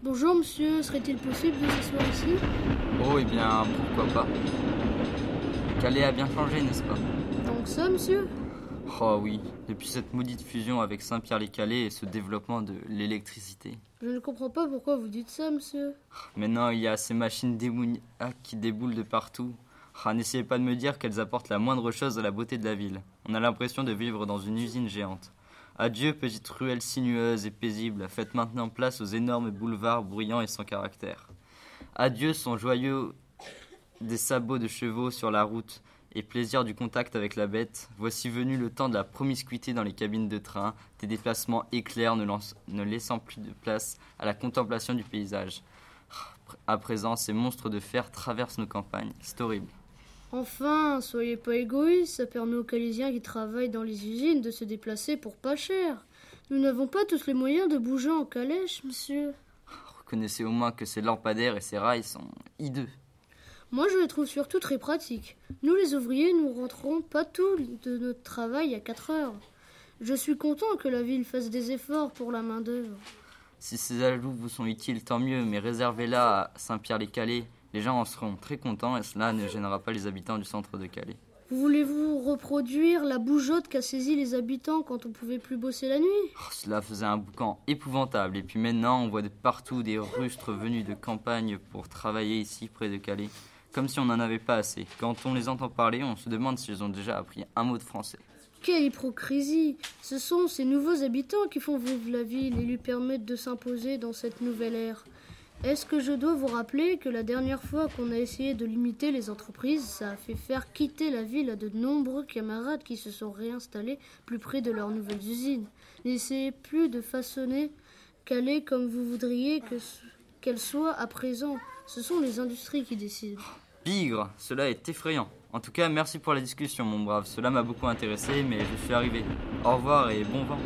Bonjour monsieur, serait-il possible de s'asseoir ici? Oh, eh bien, pourquoi pas. Calais a bien changé, n'est-ce pas? Que ça, monsieur? Oh oui, depuis cette maudite fusion avec Saint-Pierre-les-Calais et ce développement de l'électricité. Je ne comprends pas pourquoi vous dites ça, monsieur. Maintenant, il y a ces machines démoniaques qui déboulent de partout. Ah, n'essayez pas de me dire qu'elles apportent la moindre chose à la beauté de la ville. On a l'impression de vivre dans une usine géante. Adieu, petite ruelle sinueuse et paisible, faites maintenant place aux énormes boulevards bruyants et sans caractère. Adieu, son joyeux des sabots de chevaux sur la route et plaisir du contact avec la bête. Voici venu le temps de la promiscuité dans les cabines de train, des déplacements éclairs ne, ne laissant plus de place à la contemplation du paysage. À présent, ces monstres de fer traversent nos campagnes. C'est horrible. Enfin, soyez pas égoïste, ça permet aux Calaisiens qui travaillent dans les usines de se déplacer pour pas cher. Nous n'avons pas tous les moyens de bouger en calèche, monsieur. Reconnaissez au moins que ces lampadaires et ces rails sont hideux. Moi, je les trouve surtout très pratiques. Nous, les ouvriers, nous rentrons pas tout de notre travail à 4 heures. Je suis content que la ville fasse des efforts pour la main-d'œuvre. Si ces ajouts vous sont utiles, tant mieux, mais réservez-la à Saint-Pierre-les-Calais. Les gens en seront très contents et cela ne gênera pas les habitants du centre de Calais. Voulez-vous reproduire la bougeotte qu'a saisie les habitants quand on pouvait plus bosser la nuit? Oh, cela faisait un boucan épouvantable. Et puis maintenant, on voit de partout des rustres venus de campagne pour travailler ici près de Calais. Comme si on n'en avait pas assez. Quand on les entend parler, on se demande s'ils ont déjà appris un mot de français. Quelle hypocrisie Ce sont ces nouveaux habitants qui font vivre la ville et lui permettent de s'imposer dans cette nouvelle ère. Est-ce que je dois vous rappeler que la dernière fois qu'on a essayé de limiter les entreprises, ça a fait faire quitter la ville à de nombreux camarades qui se sont réinstallés plus près de leurs nouvelles usines N'essayez plus de façonner Calais comme vous voudriez qu'elle soit à présent. Ce sont les industries qui décident. Bigre, cela est effrayant. En tout cas, merci pour la discussion, mon brave. Cela m'a beaucoup intéressé, mais je suis arrivé. Au revoir et bon vent.